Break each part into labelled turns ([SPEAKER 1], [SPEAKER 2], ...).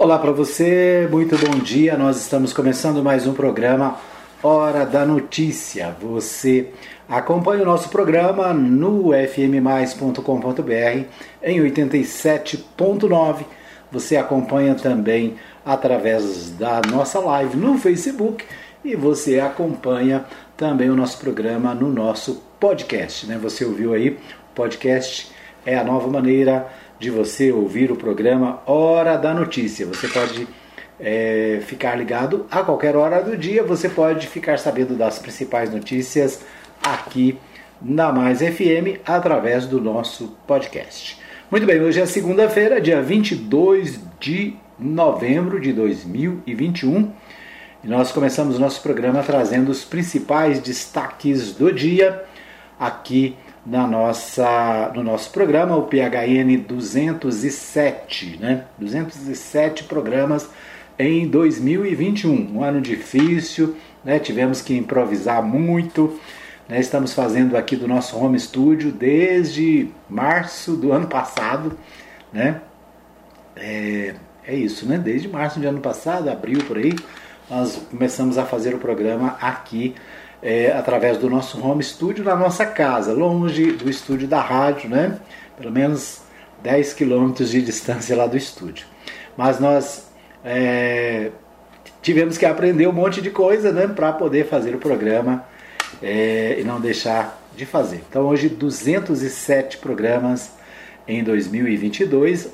[SPEAKER 1] Olá para você, muito bom dia. Nós estamos começando mais um programa Hora da Notícia. Você acompanha o nosso programa no fmmais.com.br em 87.9. Você acompanha também através da nossa live no Facebook e você acompanha também o nosso programa no nosso podcast. Né? Você ouviu aí? Podcast é a nova maneira de você ouvir o programa Hora da Notícia. Você pode é, ficar ligado a qualquer hora do dia, você pode ficar sabendo das principais notícias aqui na Mais FM através do nosso podcast. Muito bem, hoje é segunda-feira, dia 22 de novembro de 2021. E nós começamos nosso programa trazendo os principais destaques do dia aqui na nossa, no nosso programa, o PHN 207, né? 207 programas em 2021, um ano difícil, né? Tivemos que improvisar muito, né? Estamos fazendo aqui do nosso home studio desde março do ano passado, né? É, é isso, né? Desde março do ano passado, abril por aí, nós começamos a fazer o programa aqui é, através do nosso home studio na nossa casa, longe do estúdio da rádio, né? Pelo menos 10 quilômetros de distância lá do estúdio. Mas nós é, tivemos que aprender um monte de coisa né, para poder fazer o programa é, e não deixar de fazer. Então hoje 207 programas em 2022,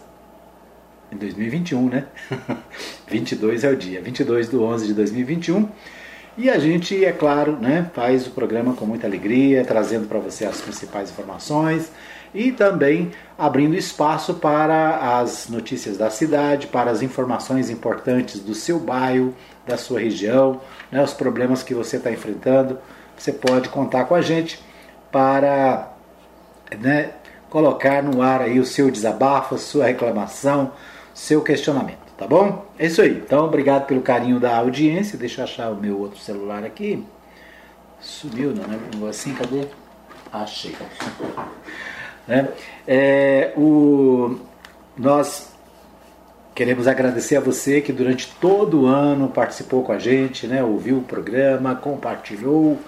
[SPEAKER 1] em 2021, né? 22 é o dia, 22 do 11 de 2021. E a gente, é claro, né, faz o programa com muita alegria, trazendo para você as principais informações e também abrindo espaço para as notícias da cidade, para as informações importantes do seu bairro, da sua região, né, os problemas que você está enfrentando. Você pode contar com a gente para né, colocar no ar aí o seu desabafo, sua reclamação, seu questionamento tá bom? É isso aí. Então, obrigado pelo carinho da audiência. Deixa eu achar o meu outro celular aqui. Sumiu, não, né? Assim, cadê? Achei. né? É, o, nós queremos agradecer a você que durante todo o ano participou com a gente, né? ouviu o programa, compartilhou,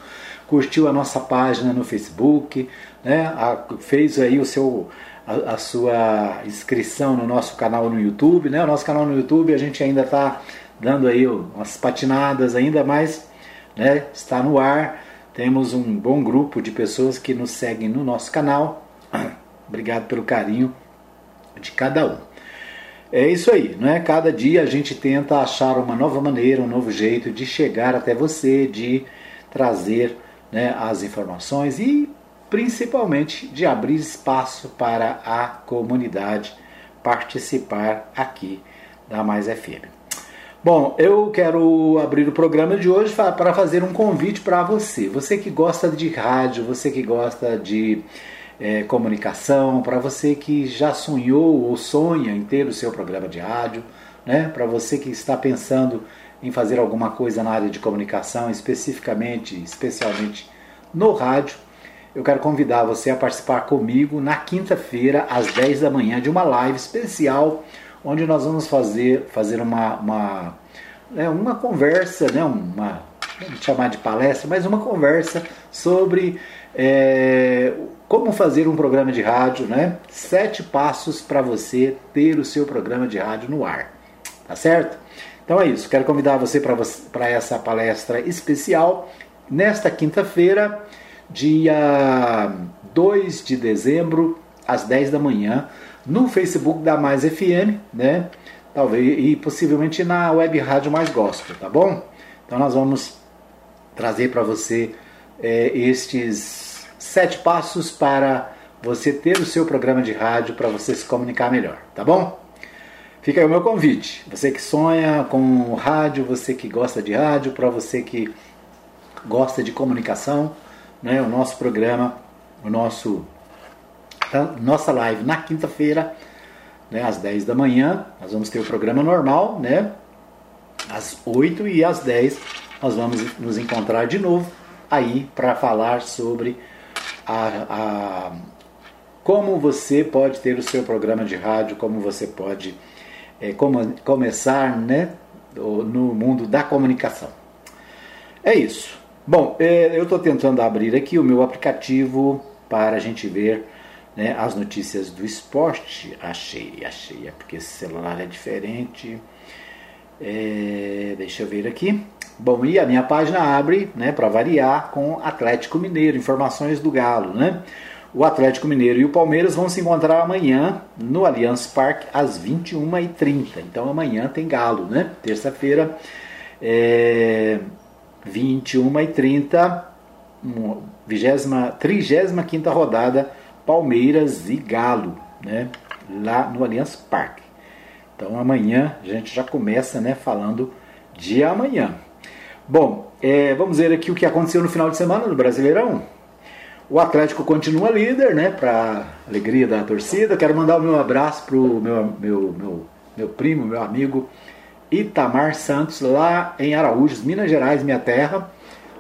[SPEAKER 1] curtiu a nossa página no Facebook, né? A, fez aí o seu a, a, sua inscrição no nosso canal no YouTube, né? O nosso canal no YouTube a gente ainda está dando aí umas patinadas ainda, mas né, está no ar. Temos um bom grupo de pessoas que nos seguem no nosso canal. Obrigado pelo carinho de cada um. É isso aí, não é? Cada dia a gente tenta achar uma nova maneira, um novo jeito de chegar até você, de trazer né, as informações e principalmente de abrir espaço para a comunidade participar aqui da Mais FM. Bom, eu quero abrir o programa de hoje para fazer um convite para você. Você que gosta de rádio, você que gosta de é, comunicação, para você que já sonhou ou sonha em ter o seu programa de rádio, né? para você que está pensando em fazer alguma coisa na área de comunicação, especificamente, especialmente no rádio, eu quero convidar você a participar comigo na quinta-feira, às 10 da manhã, de uma live especial, onde nós vamos fazer, fazer uma, uma, né, uma conversa, né, uma, vamos chamar de palestra, mas uma conversa sobre é, como fazer um programa de rádio, né? Sete passos para você ter o seu programa de rádio no ar, tá certo? Então é isso, quero convidar você para essa palestra especial nesta quinta-feira dia 2 de dezembro, às 10 da manhã, no Facebook da Mais FM, né? Talvez e possivelmente na web rádio Mais Gospel, tá bom? Então nós vamos trazer para você é, estes sete passos para você ter o seu programa de rádio para você se comunicar melhor, tá bom? Fica aí o meu convite. Você que sonha com rádio, você que gosta de rádio, para você que gosta de comunicação, né, o nosso programa, o nosso tá, nossa live na quinta-feira, né, às 10 da manhã. Nós vamos ter o programa normal, né? Às 8 e às 10 nós vamos nos encontrar de novo aí para falar sobre a, a, como você pode ter o seu programa de rádio, como você pode é, como, começar né, no mundo da comunicação. É isso. Bom, é, eu estou tentando abrir aqui o meu aplicativo para a gente ver né, as notícias do esporte. Achei, achei, é porque esse celular é diferente. É, deixa eu ver aqui. Bom, e a minha página abre, né, para variar, com Atlético Mineiro, informações do Galo, né? O Atlético Mineiro e o Palmeiras vão se encontrar amanhã no Allianz Parque às 21h30. Então amanhã tem Galo, né? Terça-feira, é, 21h30, 35 rodada Palmeiras e Galo, né? Lá no Allianz Parque. Então amanhã a gente já começa, né? Falando de amanhã. Bom, é, vamos ver aqui o que aconteceu no final de semana no Brasileirão. O Atlético continua líder, né? Para alegria da torcida. Quero mandar o meu abraço pro meu, meu, meu, meu primo, meu amigo Itamar Santos, lá em Araújos, Minas Gerais, minha terra,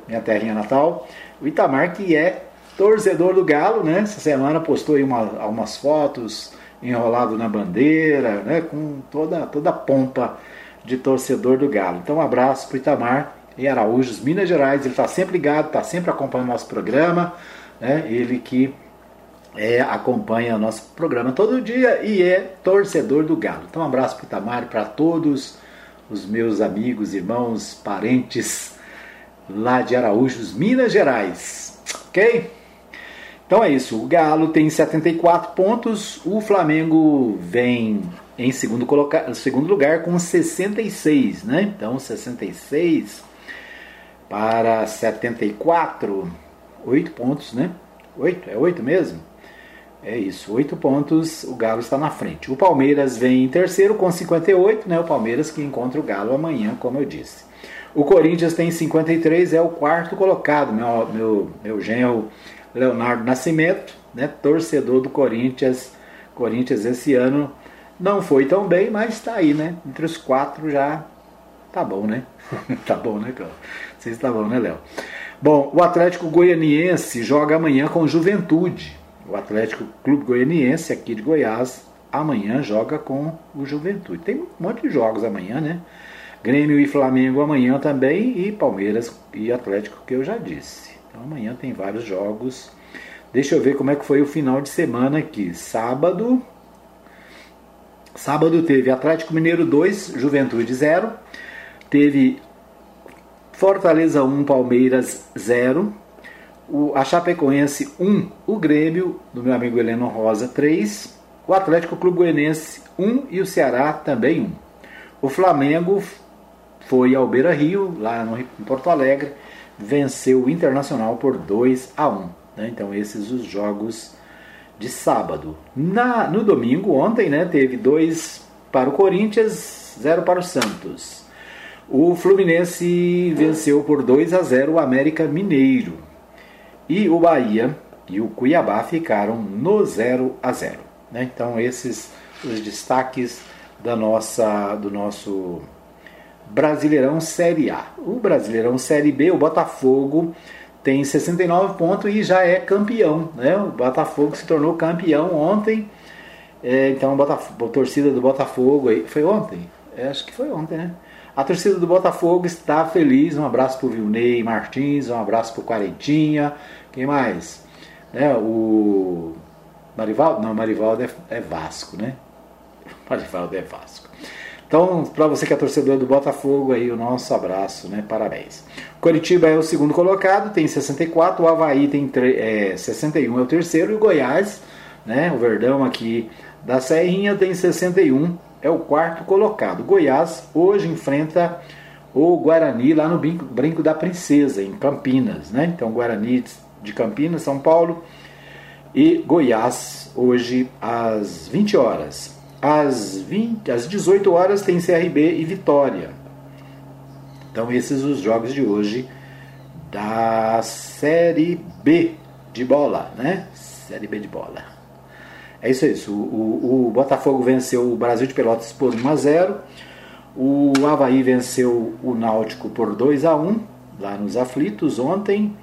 [SPEAKER 1] minha terrinha natal. O Itamar que é torcedor do Galo, né? Essa semana postou aí uma, umas fotos enrolado na bandeira, né? Com toda, toda a pompa de torcedor do Galo. Então um abraço para Itamar em Araújos, Minas Gerais. Ele está sempre ligado, está sempre acompanhando o nosso programa né? ele que é, acompanha o nosso programa todo dia e é torcedor do Galo. Então, um abraço para o Itamar, para todos os meus amigos, irmãos, parentes lá de Araújos, Minas Gerais. Ok? Então é isso. O Galo tem 74 pontos, o Flamengo vem em segundo, coloca... segundo lugar com 66, né? Então 66 para 74 oito pontos, né? Oito, é oito mesmo? É isso, oito pontos, o Galo está na frente. O Palmeiras vem em terceiro com 58, né? O Palmeiras que encontra o Galo amanhã, como eu disse. O Corinthians tem 53, é o quarto colocado, meu, meu, meu genro Leonardo Nascimento, né? Torcedor do Corinthians. Corinthians esse ano não foi tão bem, mas está aí, né? Entre os quatro já tá bom, né? tá bom, né, Cláudio? Vocês tá bom, né, Léo? Bom, o Atlético Goianiense joga amanhã com Juventude. O Atlético Clube Goianiense, aqui de Goiás, amanhã joga com o Juventude. Tem um monte de jogos amanhã, né? Grêmio e Flamengo amanhã também, e Palmeiras e Atlético, que eu já disse. Então amanhã tem vários jogos. Deixa eu ver como é que foi o final de semana aqui. Sábado. Sábado teve Atlético Mineiro 2, Juventude 0. Teve Fortaleza 1, Palmeiras 0. O, a Chapecoense 1, o Grêmio, do meu amigo Heleno Rosa 3. O Atlético Clube Goianense 1 e o Ceará também 1. O Flamengo foi ao Beira Rio, lá no, em Porto Alegre, venceu o Internacional por 2 a 1. Né? Então esses os jogos de sábado. Na, no domingo, ontem, né, teve 2 para o Corinthians, 0 para o Santos. O Fluminense venceu por 2 a 0 o América Mineiro. E o Bahia e o Cuiabá ficaram no 0 a 0. Né? Então esses os destaques da nossa do nosso Brasileirão Série A. O Brasileirão Série B, o Botafogo tem 69 pontos e já é campeão. Né? O Botafogo se tornou campeão ontem. É, então a, torcida do Botafogo foi ontem? É, acho que foi ontem, né? A torcida do Botafogo está feliz. Um abraço para o Vilney Martins, um abraço para o Quarentinha. Quem mais? Né, o Marivaldo? Não, Marivaldo é, é Vasco, né? Marivaldo é Vasco. Então, para você que é torcedor do Botafogo, aí o nosso abraço, né? Parabéns. Curitiba é o segundo colocado, tem 64, o Havaí tem é, 61, é o terceiro, e o Goiás, né? O Verdão aqui da Serrinha tem 61 é o quarto colocado. Goiás hoje enfrenta o Guarani lá no Brinco da Princesa, em Campinas. Né? Então, Guarani de Campinas, São Paulo e Goiás hoje às 20 horas. Às, 20, às 18 horas tem CRB e Vitória. Então, esses os jogos de hoje da Série B de bola, né? Série B de bola. É isso, é isso. O, o, o, Botafogo venceu o Brasil de Pelotas por 1 a 0. O Havaí venceu o Náutico por 2 a 1 lá nos aflitos ontem.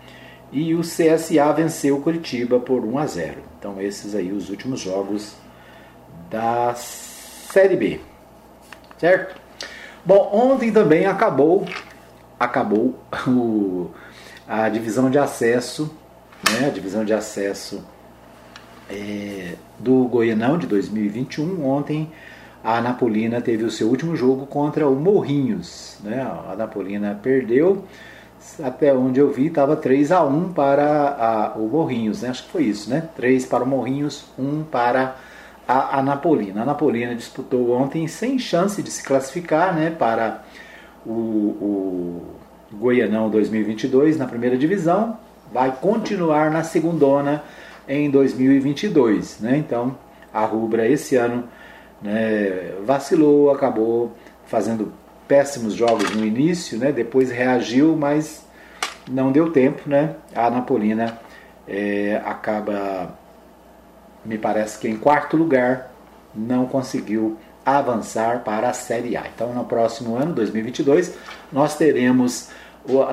[SPEAKER 1] E o CSA venceu o Curitiba por 1 a 0. Então esses aí os últimos jogos da Série B. certo? Bom, ontem também acabou acabou o, a divisão de acesso, né, a divisão de acesso é, do Goianão de 2021. Ontem a Anapolina teve o seu último jogo contra o Morrinhos. Né? A Anapolina perdeu, até onde eu vi, estava 3 a 1 para a, o Morrinhos, né? acho que foi isso, né? 3 para o Morrinhos, 1 para a Anapolina. A Anapolina disputou ontem sem chance de se classificar né, para o, o Goianão 2022 na primeira divisão, vai continuar na segundona em 2022. Né? Então, a Rubra esse ano né, vacilou, acabou fazendo péssimos jogos no início, né? depois reagiu, mas não deu tempo. Né? A Napolina é, acaba, me parece que em quarto lugar, não conseguiu avançar para a Série A. Então, no próximo ano, 2022, nós teremos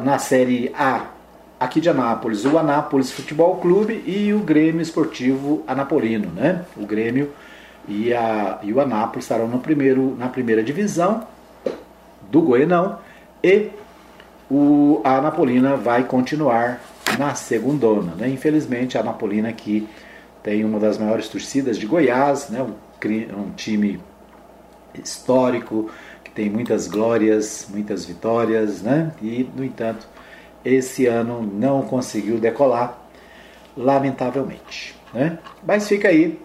[SPEAKER 1] na Série A aqui de Anápolis, o Anápolis Futebol Clube e o Grêmio Esportivo Anapolino, né? O Grêmio e, a, e o Anápolis estarão no primeiro, na primeira divisão do Goianão e o, a Anapolina vai continuar na segundona, né? Infelizmente a Anapolina que tem uma das maiores torcidas de Goiás, né? um, um time histórico, tem muitas glórias, muitas vitórias, né? E, no entanto, esse ano não conseguiu decolar, lamentavelmente, né? Mas fica aí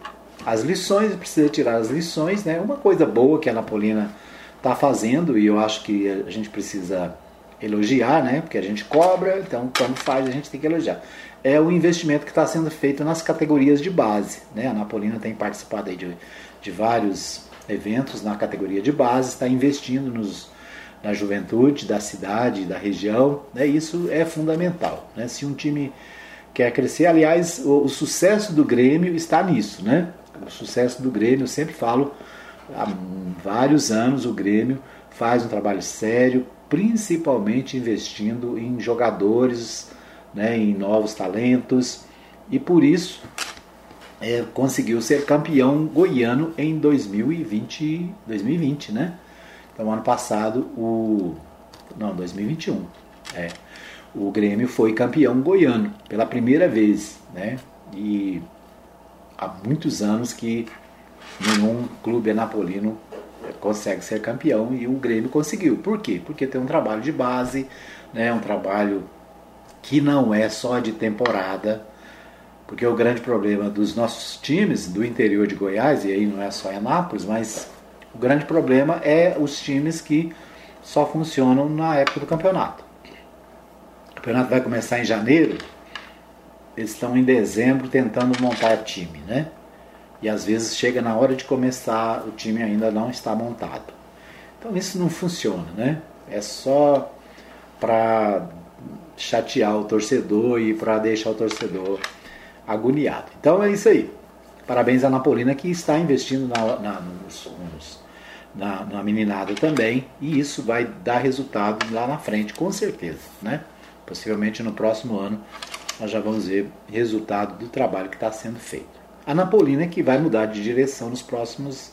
[SPEAKER 1] as lições, precisa tirar as lições, né? Uma coisa boa que a Napolina está fazendo e eu acho que a gente precisa elogiar, né? Porque a gente cobra, então quando faz a gente tem que elogiar. É o investimento que está sendo feito nas categorias de base, né? A Napolina tem participado aí de, de vários eventos na categoria de base, está investindo nos, na juventude da cidade, da região. Né? Isso é fundamental. Né? Se um time quer crescer, aliás, o, o, sucesso do Grêmio está nisso. Né? O sucesso do Grêmio, eu sempre falo, há vários anos o Grêmio faz um trabalho sério, principalmente investindo em jogadores, né, em novos talentos. E por isso é, conseguiu ser campeão goiano em 2020, 2020, né? Então, ano passado, o. Não, 2021. É. O Grêmio foi campeão goiano pela primeira vez, né? E há muitos anos que nenhum clube anapolino consegue ser campeão e o Grêmio conseguiu. Por quê? Porque tem um trabalho de base, né? Um trabalho que não é só de temporada, porque o grande problema dos nossos times do interior de Goiás, e aí não é só Anápolis, mas o grande problema é os times que só funcionam na época do campeonato. O campeonato vai começar em janeiro, eles estão em dezembro tentando montar time, né? E às vezes chega na hora de começar, o time ainda não está montado. Então isso não funciona, né? É só para chatear o torcedor e para deixar o torcedor agoniado. Então é isso aí. Parabéns à Napolina que está investindo na, na, nos, nos, na, na meninada também e isso vai dar resultado lá na frente, com certeza. Né? Possivelmente no próximo ano nós já vamos ver resultado do trabalho que está sendo feito. A Napolina é que vai mudar de direção nos próximos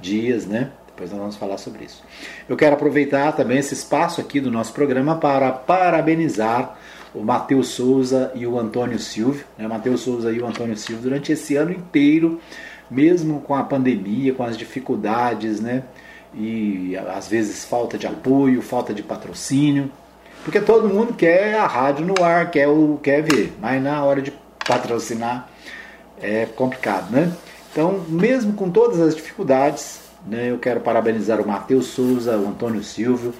[SPEAKER 1] dias, né? Depois nós vamos falar sobre isso. Eu quero aproveitar também esse espaço aqui do nosso programa para parabenizar o Matheus Souza e o Antônio Silvio. Né? Matheus Souza e o Antônio Silvio durante esse ano inteiro, mesmo com a pandemia, com as dificuldades, né? E às vezes falta de apoio, falta de patrocínio, porque todo mundo quer a rádio no ar, quer, o, quer ver, mas na hora de patrocinar é complicado, né? Então, mesmo com todas as dificuldades, né, eu quero parabenizar o Matheus Souza, o Antônio Silvio,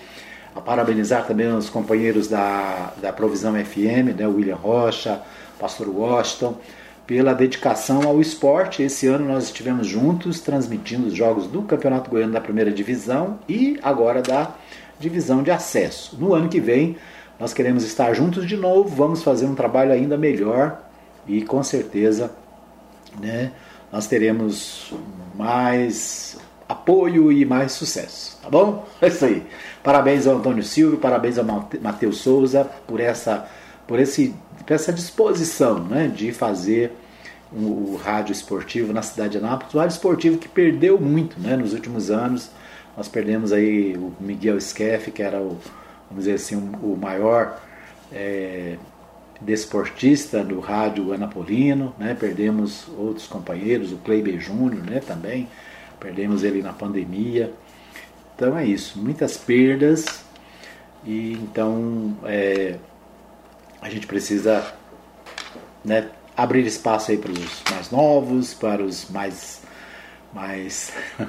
[SPEAKER 1] a parabenizar também os companheiros da, da Provisão FM, né, o William Rocha, Pastor Washington, pela dedicação ao esporte. Esse ano nós estivemos juntos transmitindo os jogos do Campeonato Goiano da Primeira Divisão e agora da Divisão de Acesso. No ano que vem nós queremos estar juntos de novo, vamos fazer um trabalho ainda melhor e com certeza né, nós teremos mais apoio e mais sucesso, tá bom? É isso aí. Parabéns ao Antônio Silvio, parabéns ao Matheus Souza por essa, por esse, por essa disposição né, de fazer o, rádio esportivo na cidade de Anápolis. O rádio esportivo que perdeu muito né, nos últimos anos Nós perdemos aí o Miguel Skeff, que era o, vamos dizer assim, o maior é, desportista do rádio Anapolino, né? Perdemos outros companheiros, o Kleiber Júnior, né? Também perdemos ele na pandemia. Então é isso, muitas perdas e então é, a gente precisa né, abrir espaço aí para os mais novos, para os mais, mais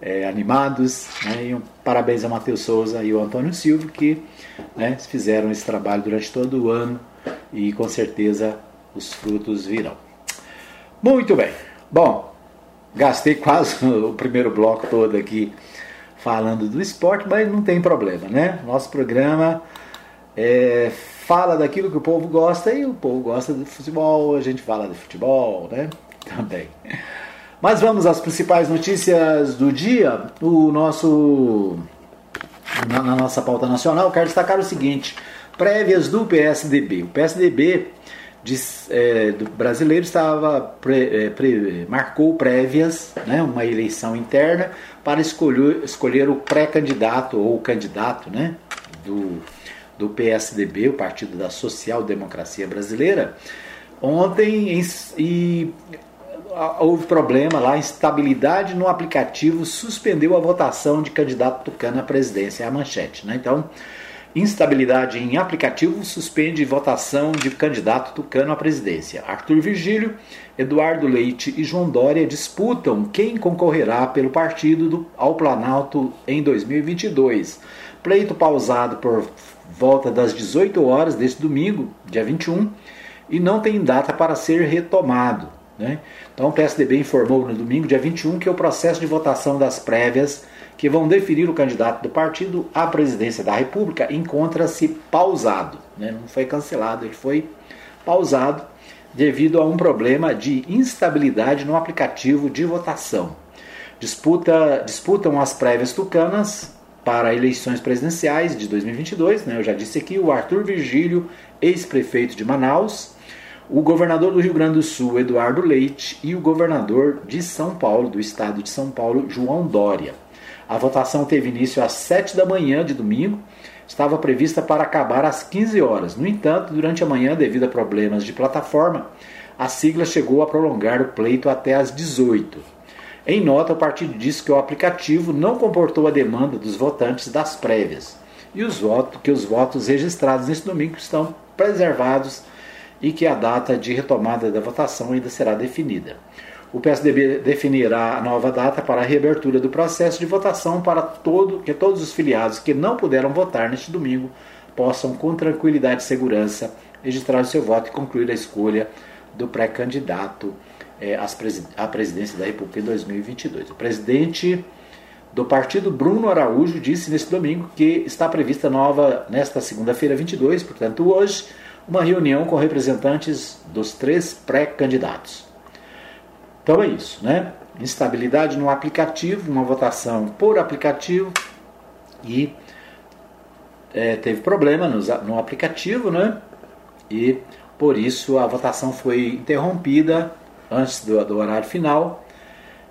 [SPEAKER 1] é, animados. Né, e um parabéns ao Matheus Souza e ao Antônio Silva que né, fizeram esse trabalho durante todo o ano e com certeza os frutos virão. Muito bem. Bom, gastei quase o primeiro bloco todo aqui falando do esporte, mas não tem problema, né? Nosso programa é, fala daquilo que o povo gosta e o povo gosta de futebol, a gente fala de futebol, né? Também. Mas vamos às principais notícias do dia. O nosso na, na nossa pauta nacional, quero destacar o seguinte: prévias do PSDB. O PSDB diz, é, do brasileiro estava pre, é, pre, marcou prévias, né, uma eleição interna para escolher, escolher o pré-candidato ou o candidato, né, do do PSDB, o Partido da Social Democracia Brasileira, ontem e houve problema lá, instabilidade no aplicativo suspendeu a votação de candidato tucano à presidência, é a manchete. Né? Então, instabilidade em aplicativo suspende votação de candidato tucano à presidência. Arthur Virgílio, Eduardo Leite e João Dória disputam quem concorrerá pelo partido do, ao Planalto em 2022. Pleito pausado por volta das 18 horas deste domingo, dia 21, e não tem data para ser retomado. Né? Então o PSDB informou no domingo, dia 21, que o processo de votação das prévias que vão definir o candidato do partido à presidência da República encontra-se pausado. Né? Não foi cancelado, ele foi pausado devido a um problema de instabilidade no aplicativo de votação. Disputa, disputam as prévias tucanas para eleições presidenciais de 2022, né, eu já disse aqui, o Arthur Virgílio, ex-prefeito de Manaus, o governador do Rio Grande do Sul, Eduardo Leite, e o governador de São Paulo, do estado de São Paulo, João Dória. A votação teve início às 7 da manhã de domingo, estava prevista para acabar às 15 horas. No entanto, durante a manhã, devido a problemas de plataforma, a sigla chegou a prolongar o pleito até às 18. Em nota, o partido disse que o aplicativo não comportou a demanda dos votantes das prévias e os votos, que os votos registrados neste domingo estão preservados e que a data de retomada da votação ainda será definida. O PSDB definirá a nova data para a reabertura do processo de votação para todo, que todos os filiados que não puderam votar neste domingo possam, com tranquilidade e segurança, registrar o seu voto e concluir a escolha do pré-candidato é, presidência da República em 2022. O presidente do partido, Bruno Araújo, disse neste domingo que está prevista nova, nesta segunda-feira 22, portanto hoje, uma reunião com representantes dos três pré-candidatos. Então é isso, né? Instabilidade no aplicativo, uma votação por aplicativo e é, teve problema no, no aplicativo, né? E por isso a votação foi interrompida antes do, do horário final.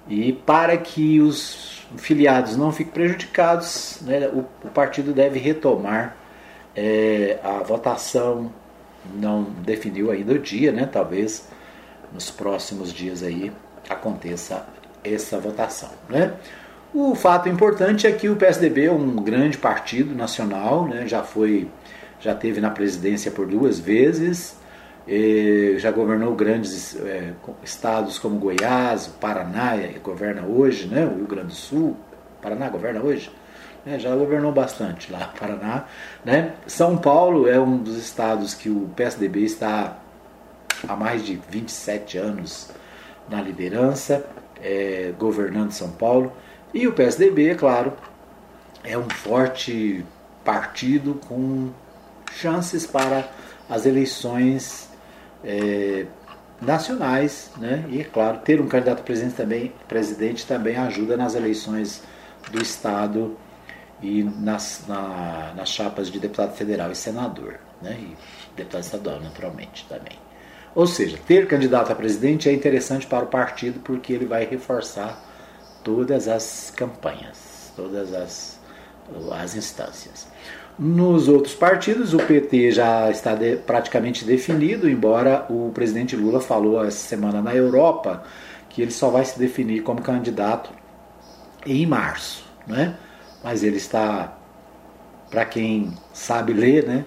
[SPEAKER 1] E para que os filiados não fiquem prejudicados, né, o, o, partido deve retomar é, a votação. Não definiu ainda o dia, né? Talvez nos próximos dias aí aconteça essa votação, né? O fato importante é que o PSDB é um grande partido nacional, né? já foi, já teve na presidência por duas vezes, já governou grandes é, estados como Goiás, o Paraná governa hoje, né? o Rio Grande do Sul, Paraná governa hoje, né? já governou bastante lá, Paraná. Né? São Paulo é um dos estados que o PSDB está há mais de 27 anos na liderança, é, governando São Paulo. E o PSDB, é claro, é um forte partido com chances para as eleições é, nacionais, né? E claro, ter um candidato presidente também, presidente também ajuda nas eleições do estado e nas, na, nas chapas de deputado federal e senador, né? E deputado estadual, naturalmente, também. Ou seja, ter candidato a presidente é interessante para o partido porque ele vai reforçar todas as campanhas. todas as, as instâncias. Nos outros partidos, o PT já está de, praticamente definido, embora o presidente Lula falou essa semana na Europa que ele só vai se definir como candidato em março, né? Mas ele está, para quem sabe ler, né?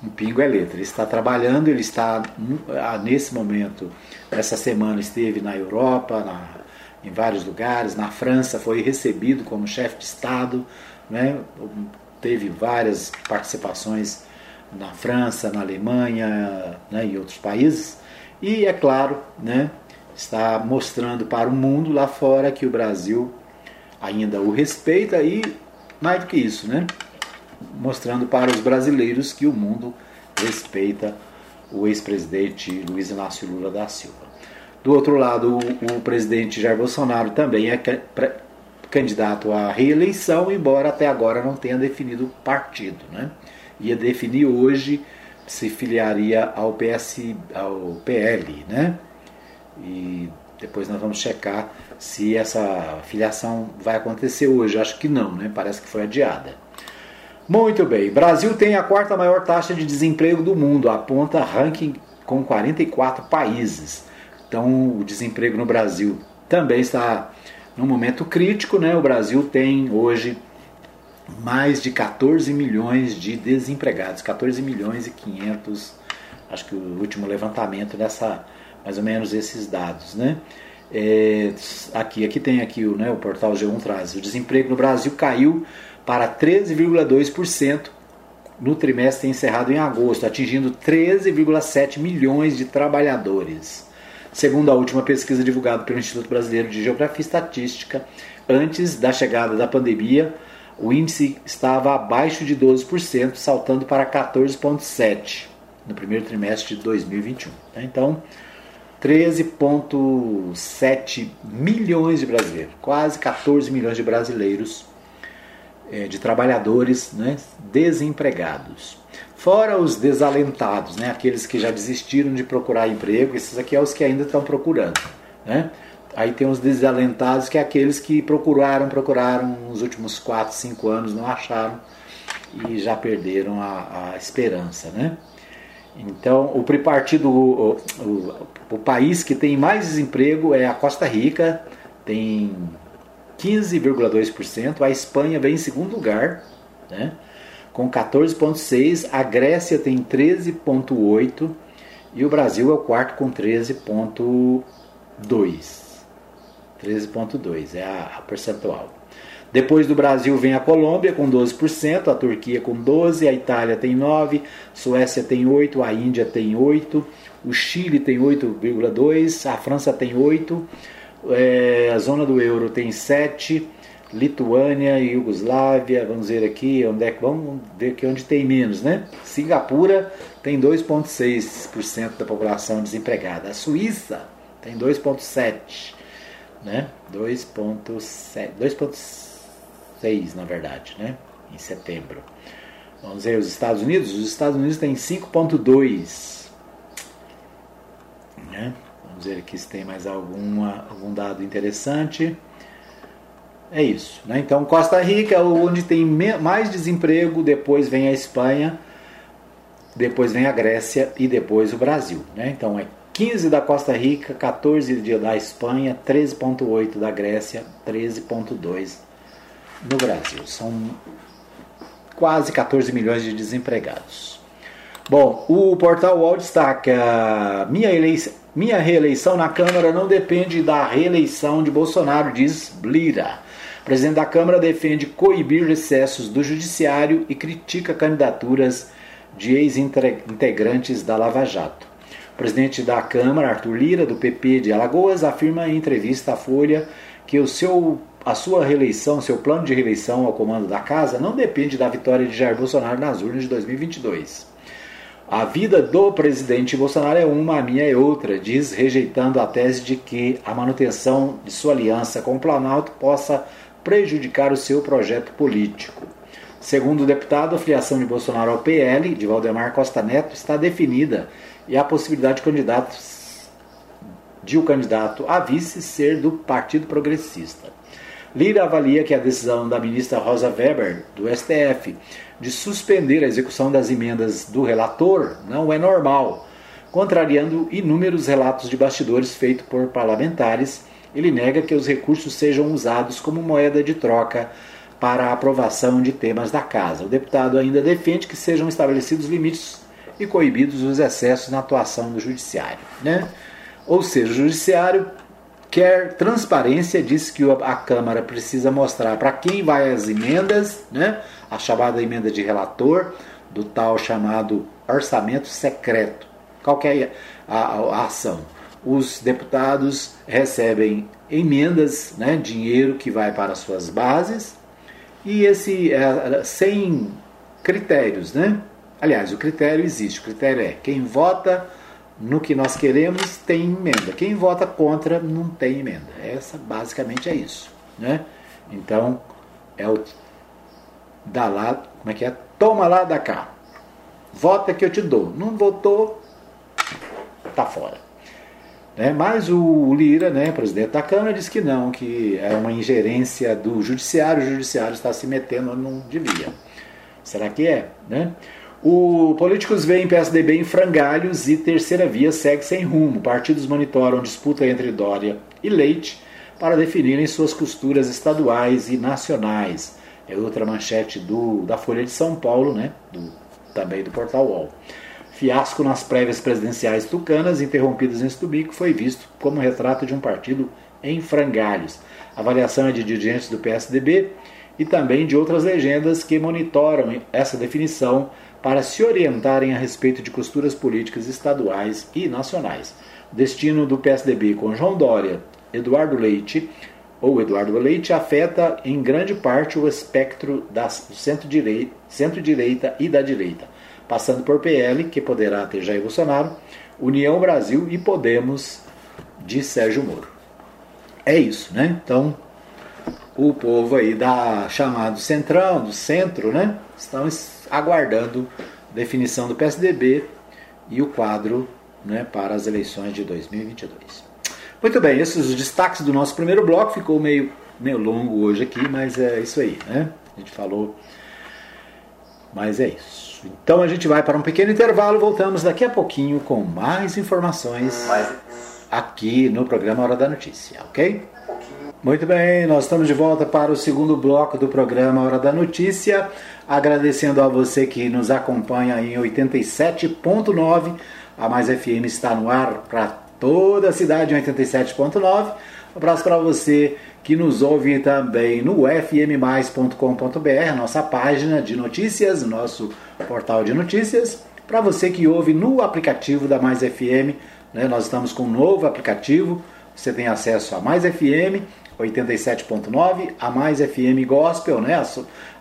[SPEAKER 1] Um pingo é letra. Ele está trabalhando, ele está ah, nesse momento, essa semana esteve na Europa, na, em vários lugares, na França foi recebido como chefe de Estado, né? Teve várias participações na França, na Alemanha né, e outros países. E, é claro, né, está mostrando para o mundo lá fora que o Brasil ainda o respeita e, mais do que isso, né, mostrando para os brasileiros que o mundo respeita o ex-presidente Luiz Inácio Lula da Silva. Do outro lado, o, o presidente Jair Bolsonaro também é candidato à reeleição, embora até agora não tenha definido partido. Né? Ia definir hoje se filiaria ao, PS, ao PL, né? E depois nós vamos checar se essa filiação vai acontecer hoje. Acho que não, né? Parece que foi adiada. Muito bem. Brasil tem a quarta maior taxa de desemprego do mundo, aponta ranking com 44 países. Então, o desemprego no Brasil também está num momento crítico, né? O Brasil tem hoje mais de 14 milhões de desempregados, 14 milhões e 500, acho que o último levantamento dessa, mais ou menos esses dados, né? É, aqui, aqui tem aqui o, né, o portal G1 traz, o desemprego no Brasil caiu para 13,2% no trimestre encerrado em agosto, atingindo 13,7 milhões de trabalhadores. Segundo a última pesquisa divulgada pelo Instituto Brasileiro de Geografia e Estatística, antes da chegada da pandemia, o índice estava abaixo de 12%, saltando para 14,7% no primeiro trimestre de 2021. Né? Então, 13,7 milhões de brasileiros, quase 14 milhões de brasileiros, de trabalhadores né, desempregados. Fora os desalentados, né? aqueles que já desistiram de procurar emprego, esses aqui é os que ainda estão procurando. Né? Aí tem os desalentados, que é aqueles que procuraram, procuraram nos últimos 4, 5 anos, não acharam e já perderam a, a esperança. Né? Então, o partido, o, o, o país que tem mais desemprego é a Costa Rica, tem 15,2%, a Espanha vem em segundo lugar, né? com 14,6%, a Grécia tem 13,8% e o Brasil é o quarto com 13,2%. 13,2% é a, a percentual. Depois do Brasil vem a Colômbia com 12%, a Turquia com 12%, a Itália tem 9%, Suécia tem 8%, a Índia tem 8%, o Chile tem 8,2%, a França tem 8%, é, a zona do euro tem 7%, Lituânia Iugoslávia, vamos ver aqui, onde é que vamos ver aqui onde tem menos, né? Singapura tem 2.6% da população desempregada. A Suíça tem 2.7, né? 2.7, 2.6 na verdade, né? Em setembro. Vamos ver os Estados Unidos, os Estados Unidos têm 5.2, né? Vamos ver aqui se tem mais alguma, algum dado interessante. É isso. Né? Então, Costa Rica é onde tem mais desemprego, depois vem a Espanha, depois vem a Grécia e depois o Brasil. Né? Então, é 15 da Costa Rica, 14 da Espanha, 13,8 da Grécia, 13,2 no Brasil. São quase 14 milhões de desempregados. Bom, o portal UOL destaca: minha, eleição, minha reeleição na Câmara não depende da reeleição de Bolsonaro, diz Lira. O presidente da Câmara defende coibir recessos do Judiciário e critica candidaturas de ex-integrantes da Lava Jato. O presidente da Câmara, Arthur Lira, do PP de Alagoas, afirma em entrevista à Folha que o seu, a sua reeleição, seu plano de reeleição ao comando da casa não depende da vitória de Jair Bolsonaro nas urnas de 2022. A vida do presidente Bolsonaro é uma, a minha é outra, diz, rejeitando a tese de que a manutenção de sua aliança com o Planalto possa prejudicar o seu projeto político. Segundo o deputado, a filiação de Bolsonaro ao PL, de Valdemar Costa Neto, está definida e a possibilidade de, candidatos, de o candidato a vice ser do Partido Progressista. Lira avalia que a decisão da ministra Rosa Weber, do STF, de suspender a execução das emendas do relator não é normal, contrariando inúmeros relatos de bastidores feitos por parlamentares. Ele nega que os recursos sejam usados como moeda de troca para a aprovação de temas da casa. O deputado ainda defende que sejam estabelecidos limites e coibidos os excessos na atuação do judiciário. Né? Ou seja, o judiciário quer transparência, diz que a Câmara precisa mostrar para quem vai as emendas, né? A chamada emenda de relator, do tal chamado orçamento secreto. Qual é a, a, a ação? Os deputados recebem emendas, né, dinheiro que vai para suas bases, e esse é, sem critérios, né? Aliás, o critério existe. O critério é quem vota no que nós queremos tem emenda. Quem vota contra não tem emenda. Essa basicamente é isso, né? Então é o dá lá, como é que é? Toma lá da cá. Vota que eu te dou. Não votou, tá fora. Né? Mas o Lira, né, presidente da Câmara, disse que não, que é uma ingerência do judiciário, o judiciário está se metendo onde não devia. Será que é? Né? O Políticos veem PSDB em frangalhos e Terceira Via segue sem rumo. Partidos monitoram disputa entre Dória e Leite para definirem suas costuras estaduais e nacionais. É outra manchete do, da Folha de São Paulo, né? Do, também do Portal UOL. Fiasco nas prévias presidenciais tucanas, interrompidas neste domingo, foi visto como retrato de um partido em frangalhos. A avaliação é de dirigentes do PSDB e também de outras legendas que monitoram essa definição para se orientarem a respeito de costuras políticas estaduais e nacionais. Destino do PSDB com João Dória, Eduardo Leite ou Eduardo Leite afeta em grande parte o espectro do centro-direita centro e da direita passando por PL, que poderá ter Jair Bolsonaro, União Brasil e Podemos de Sérgio Moro. É isso, né? Então, o povo aí da chamado Centrão, do centro, né? Estão aguardando definição do PSDB e o quadro né, para as eleições de 2022. Muito bem, esses os destaques do nosso primeiro bloco. Ficou meio, meio longo hoje aqui, mas é isso aí, né? A gente falou, mas é isso. Então a gente vai para um pequeno intervalo, voltamos daqui a pouquinho com mais informações aqui no programa Hora da Notícia, ok? Muito bem, nós estamos de volta para o segundo bloco do programa Hora da Notícia, agradecendo a você que nos acompanha em 87.9, a Mais FM está no ar para toda a cidade em 87.9. Um abraço para você que nos ouve também no fmmais.com.br, nossa página de notícias, nosso portal de notícias. Para você que ouve no aplicativo da Mais FM, né, nós estamos com um novo aplicativo. Você tem acesso a Mais FM 87.9, a Mais FM Gospel, né, a,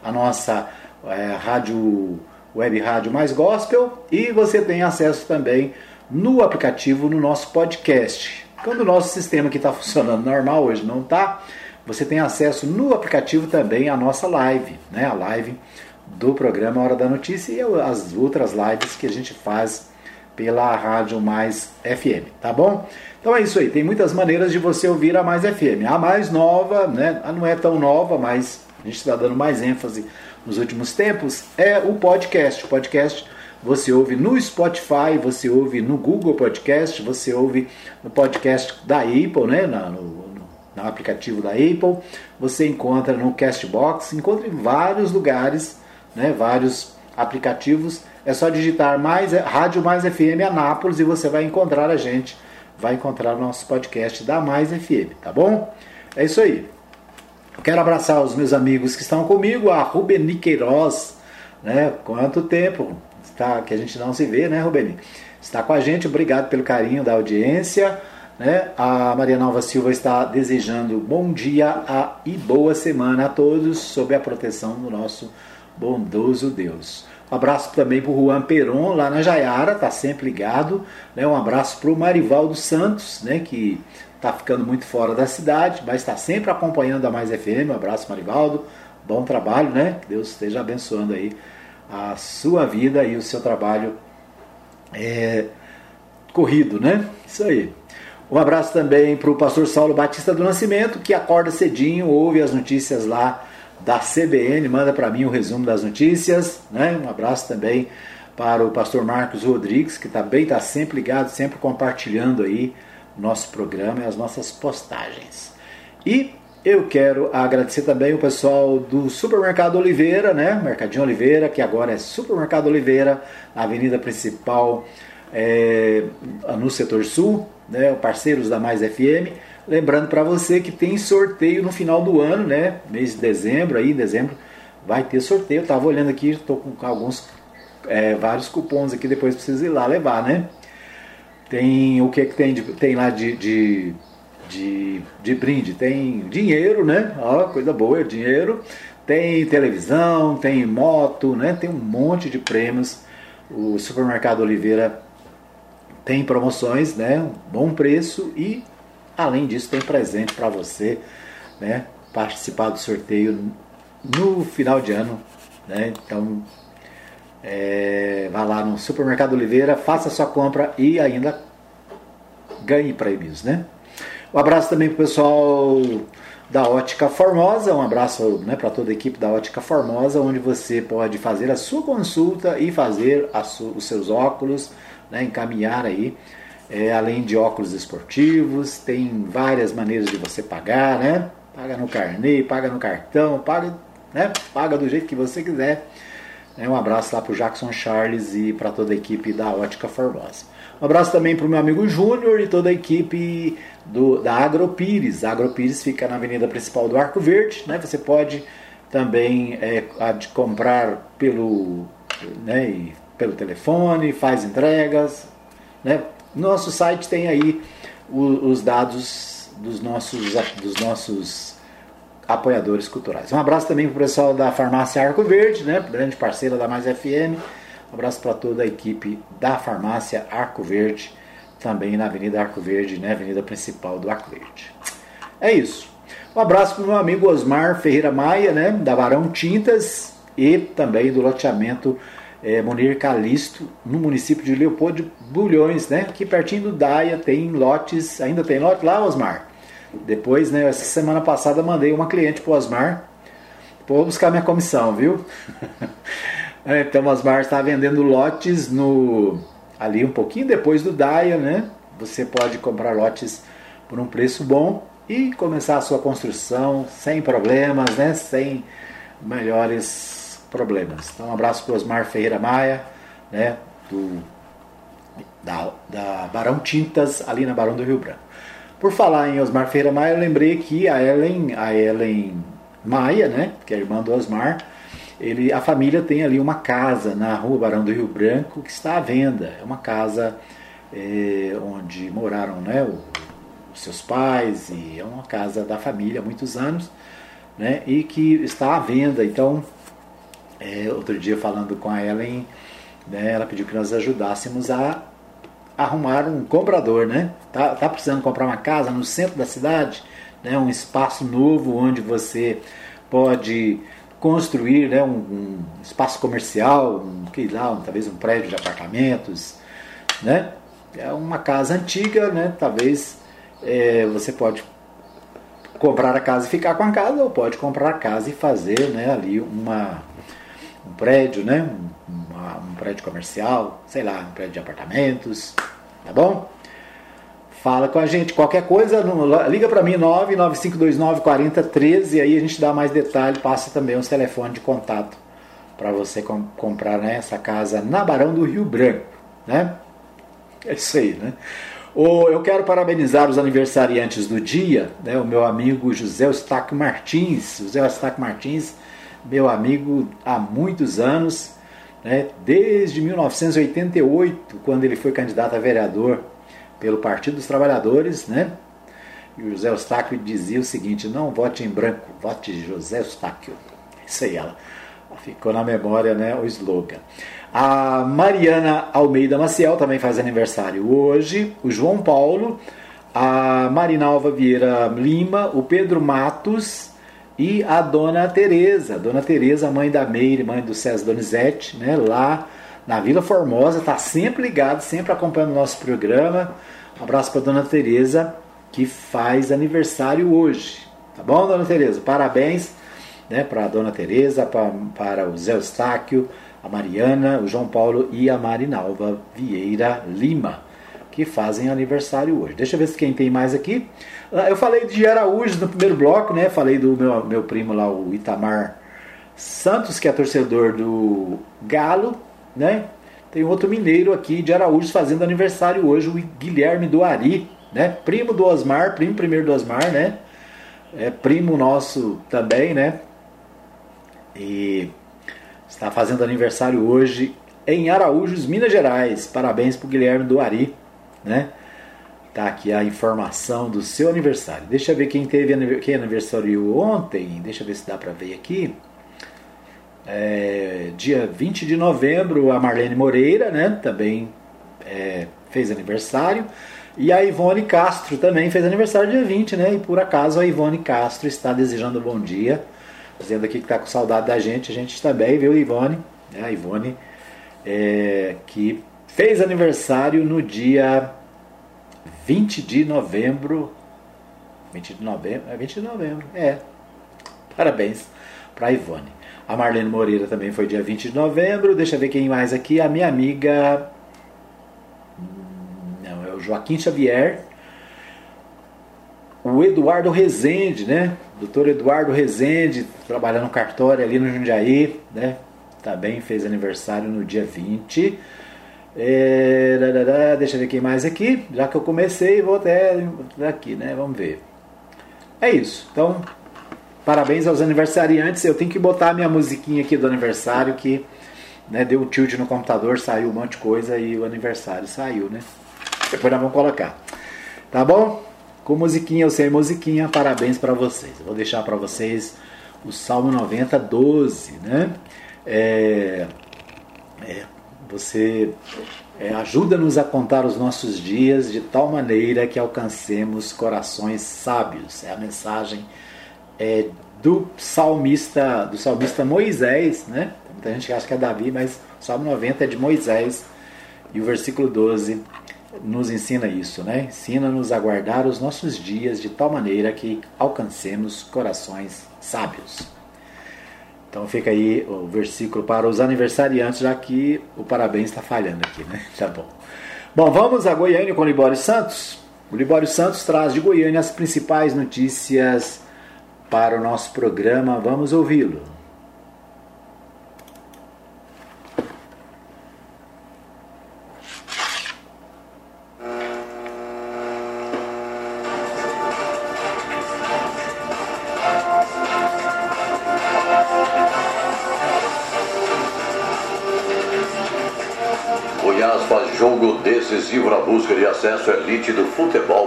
[SPEAKER 1] a nossa é, rádio web rádio Mais Gospel, e você tem acesso também no aplicativo no nosso podcast. Quando o nosso sistema que está funcionando normal hoje não está, você tem acesso no aplicativo também à nossa live, né? a live do programa Hora da Notícia e as outras lives que a gente faz pela Rádio Mais FM, tá bom? Então é isso aí, tem muitas maneiras de você ouvir a Mais FM. A mais nova, né? não é tão nova, mas a gente está dando mais ênfase nos últimos tempos, é o podcast. O podcast você ouve no Spotify, você ouve no Google Podcast, você ouve no podcast da Apple, né? no, no, no aplicativo da Apple, você encontra no Castbox, encontra em vários lugares, né? vários aplicativos. É só digitar mais Rádio Mais FM Anápolis e você vai encontrar a gente, vai encontrar o nosso podcast da Mais FM, tá bom? É isso aí. Quero abraçar os meus amigos que estão comigo, a Rubeni Queiroz, né? Quanto tempo? Está, que a gente não se vê, né, Rubeni? Está com a gente, obrigado pelo carinho da audiência. Né? A Maria Nova Silva está desejando bom dia a, e boa semana a todos, sob a proteção do nosso bondoso Deus. Um abraço também para o Juan Peron, lá na Jaiara, está sempre ligado. Né? Um abraço para o Marivaldo Santos, né? que está ficando muito fora da cidade, mas está sempre acompanhando a Mais FM. Um abraço, Marivaldo. Bom trabalho, né? Que Deus esteja abençoando aí a sua vida e o seu trabalho é, corrido, né? Isso aí. Um abraço também para o pastor Saulo Batista do Nascimento, que acorda cedinho, ouve as notícias lá da CBN, manda para mim o resumo das notícias. Né? Um abraço também para o pastor Marcos Rodrigues, que também está sempre ligado, sempre compartilhando aí nosso programa e as nossas postagens. E eu quero agradecer também o pessoal do Supermercado Oliveira, né? Mercadinho Oliveira, que agora é Supermercado Oliveira, avenida principal é, no setor sul, né? Parceiros da Mais FM. Lembrando para você que tem sorteio no final do ano, né? Mês de dezembro, aí, dezembro, vai ter sorteio. Eu tava olhando aqui, estou com alguns, é, vários cupons aqui, depois preciso ir lá levar, né? Tem o que, que tem, de, tem lá de, de de, de brinde. Tem dinheiro, né? Ó, coisa boa, dinheiro. Tem televisão, tem moto, né? Tem um monte de prêmios. O supermercado Oliveira tem promoções, né? Bom preço e além disso tem presente para você, né? Participar do sorteio no final de ano, né? Então é, vá lá no supermercado Oliveira, faça sua compra e ainda ganhe prêmios, né? Um abraço também para o pessoal da Ótica Formosa, um abraço né, para toda a equipe da Ótica Formosa, onde você pode fazer a sua consulta e fazer os seus óculos, né, encaminhar aí. É, além de óculos esportivos, tem várias maneiras de você pagar, né? Paga no carnê, paga no cartão, paga, né? paga do jeito que você quiser. É, um abraço lá para o Jackson Charles e para toda a equipe da Ótica Formosa. Um abraço também para o meu amigo Júnior e toda a equipe do, da Agropires. A Agropires fica na avenida principal do Arco Verde. Né? Você pode também é, comprar pelo, né, pelo telefone, faz entregas. Né? Nosso site tem aí o, os dados dos nossos, dos nossos apoiadores culturais. Um abraço também para o pessoal da Farmácia Arco Verde, né? grande parceira da Mais FM. Um abraço para toda a equipe da Farmácia Arco Verde também na Avenida Arco Verde, né, avenida principal do Arco Verde. É isso. Um abraço para o meu amigo Osmar Ferreira Maia, né, da Barão Tintas e também do loteamento é, Munir Calisto, no município de Leopoldo de Bulhões, né, aqui pertinho do Daia, tem lotes, ainda tem lote lá, Osmar? Depois, né, essa semana passada mandei uma cliente para Osmar, vou buscar minha comissão, viu? então Osmar está vendendo lotes no ali um pouquinho depois do DAIA, né? Você pode comprar lotes por um preço bom e começar a sua construção sem problemas, né? Sem melhores problemas. Então, um abraço para o Osmar Ferreira Maia, né? Do, da, da Barão Tintas, ali na Barão do Rio Branco. Por falar em Osmar Ferreira Maia, eu lembrei que a Ellen, a Ellen Maia, né? Que é irmã do Osmar, ele, a família tem ali uma casa na rua Barão do Rio Branco que está à venda. É uma casa é, onde moraram né, os seus pais e é uma casa da família há muitos anos né, e que está à venda. Então, é, outro dia falando com a Ellen, né, ela pediu que nós ajudássemos a arrumar um comprador, né? Tá, tá precisando comprar uma casa no centro da cidade, né? Um espaço novo onde você pode construir né, um, um espaço comercial, um, que lá, um, talvez um prédio de apartamentos, né? É uma casa antiga, né? Talvez é, você pode comprar a casa e ficar com a casa, ou pode comprar a casa e fazer né, ali uma, um prédio, né? Um, uma, um prédio comercial, sei lá, um prédio de apartamentos, tá bom? Fala com a gente. Qualquer coisa, liga para mim 99529 4013 e aí a gente dá mais detalhe, passa também os telefones de contato para você com, comprar né, essa casa na Barão do Rio Branco, né? É isso aí, né? O, eu quero parabenizar os aniversariantes do dia, né? O meu amigo José Eustáquio Martins, José Eustáquio Martins, meu amigo há muitos anos, né? Desde 1988, quando ele foi candidato a vereador pelo Partido dos Trabalhadores, né? E o José Eustáquio dizia o seguinte: não vote em branco, vote José Eustáquio. Isso aí, ela ficou na memória, né? O slogan. A Mariana Almeida Maciel também faz aniversário hoje. O João Paulo, a Marinalva Vieira Lima, o Pedro Matos e a Dona Tereza. Dona Tereza, mãe da Meire, mãe do César Donizete, né? Lá na Vila Formosa, está sempre ligado, sempre acompanhando o nosso programa. Um abraço para Dona Tereza, que faz aniversário hoje. Tá bom, Dona Tereza? Parabéns né, para a Dona Tereza, para, o Zé Eustáquio, a Mariana, o João Paulo e a Marinalva Vieira Lima, que fazem aniversário hoje. Deixa eu ver se quem tem mais aqui. Ah, eu falei de Araújo no primeiro bloco, né? Falei do meu, meu primo lá, o Itamar Santos, que é torcedor do Galo, né? Tem outro mineiro aqui de Araújo fazendo aniversário hoje, o Guilherme do Ari, né? Primo do Osmar, primo primeiro do Osmar, né? É primo nosso também, né? E está fazendo aniversário hoje em Araújos, Minas Gerais. Parabéns para o Guilherme do Ari, né? Tá aqui a informação do seu aniversário. Deixa eu ver quem teve quem aniversário ontem. Deixa eu ver se dá para ver aqui. É, dia 20 de novembro, a Marlene Moreira, né? Também é, fez aniversário. E a Ivone Castro também fez aniversário dia 20, né? E por acaso a Ivone Castro está desejando bom dia dizendo aqui que está com saudade da gente. A gente também, viu, Ivone? É, a Ivone, é, que fez aniversário no dia 20 de novembro. 20 de novembro? É 20 de novembro, é. Parabéns para Ivone. A Marlene Moreira também foi dia 20 de novembro. Deixa eu ver quem mais aqui. A minha amiga. Não, é o Joaquim Xavier. O Eduardo Rezende, né? Doutor Eduardo Rezende, trabalhando no cartório ali no Jundiaí, né? Também fez aniversário no dia 20. É, deixa eu ver quem mais aqui. Já que eu comecei, vou até aqui, né? Vamos ver. É isso. Então, parabéns aos aniversariantes. Eu tenho que botar a minha musiquinha aqui do aniversário que né, deu um tilt no computador, saiu um monte de coisa e o aniversário saiu, né? Depois nós vamos colocar. Tá bom? com musiquinha ou sem musiquinha, parabéns para vocês. Eu vou deixar para vocês o Salmo 90, 12, né? É, é, você é, ajuda-nos a contar os nossos dias de tal maneira que alcancemos corações sábios. É a mensagem é, do salmista, do salmista Moisés, né? Muita gente acha que é Davi, mas o Salmo 90 é de Moisés e o versículo 12 nos ensina isso, né? Ensina-nos a guardar os nossos dias de tal maneira que alcancemos corações sábios. Então fica aí o versículo para os aniversariantes, já que o parabéns está falhando aqui, né? Tá bom. Bom, vamos a Goiânia com o Libório Santos. O Libório Santos traz de Goiânia as principais notícias para o nosso programa. Vamos ouvi-lo.
[SPEAKER 2] decisivo na busca de acesso à elite do futebol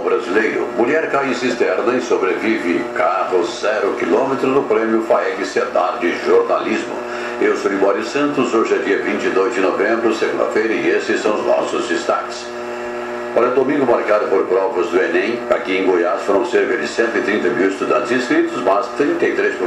[SPEAKER 2] brasileiro. Mulher cai em cisterna e sobrevive. Carro zero quilômetro no prêmio FAEG Sedar de Jornalismo. Eu sou Libório Santos, hoje é dia 22 de novembro, segunda-feira, e esses são os nossos destaques. Para domingo marcado por provas do Enem, aqui em Goiás foram cerca de 130 mil estudantes inscritos, mas 33%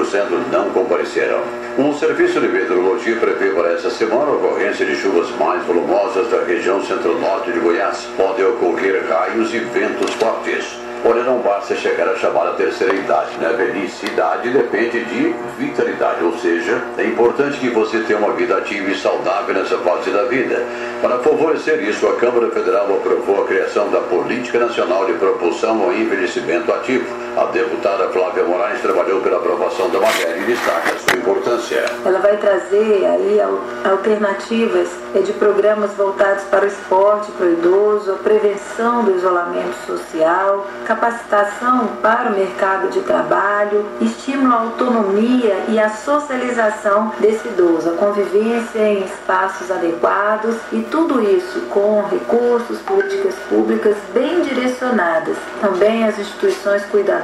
[SPEAKER 2] não compareceram. Um serviço de meteorologia prevê para essa semana a ocorrência de chuvas mais volumosas da região centro-norte de Goiás. Podem ocorrer raios e ventos fortes. Porém, não basta chegar a chamada terceira idade, né? Velhice idade depende de vitalidade, ou seja, é importante que você tenha uma vida ativa e saudável nessa fase da vida. Para favorecer isso, a Câmara Federal aprovou a criação da Política Nacional de Propulsão ao Envelhecimento Ativo. A deputada Flávia Moraes trabalhou pela aprovação da matéria e destaca sua importância.
[SPEAKER 3] Ela vai trazer aí alternativas de programas voltados para o esporte, para o idoso, a prevenção do isolamento social, capacitação para o mercado de trabalho, estímulo à autonomia e à socialização desse idoso, a convivência em espaços adequados e tudo isso com recursos, políticas públicas bem direcionadas. Também as instituições cuidadoras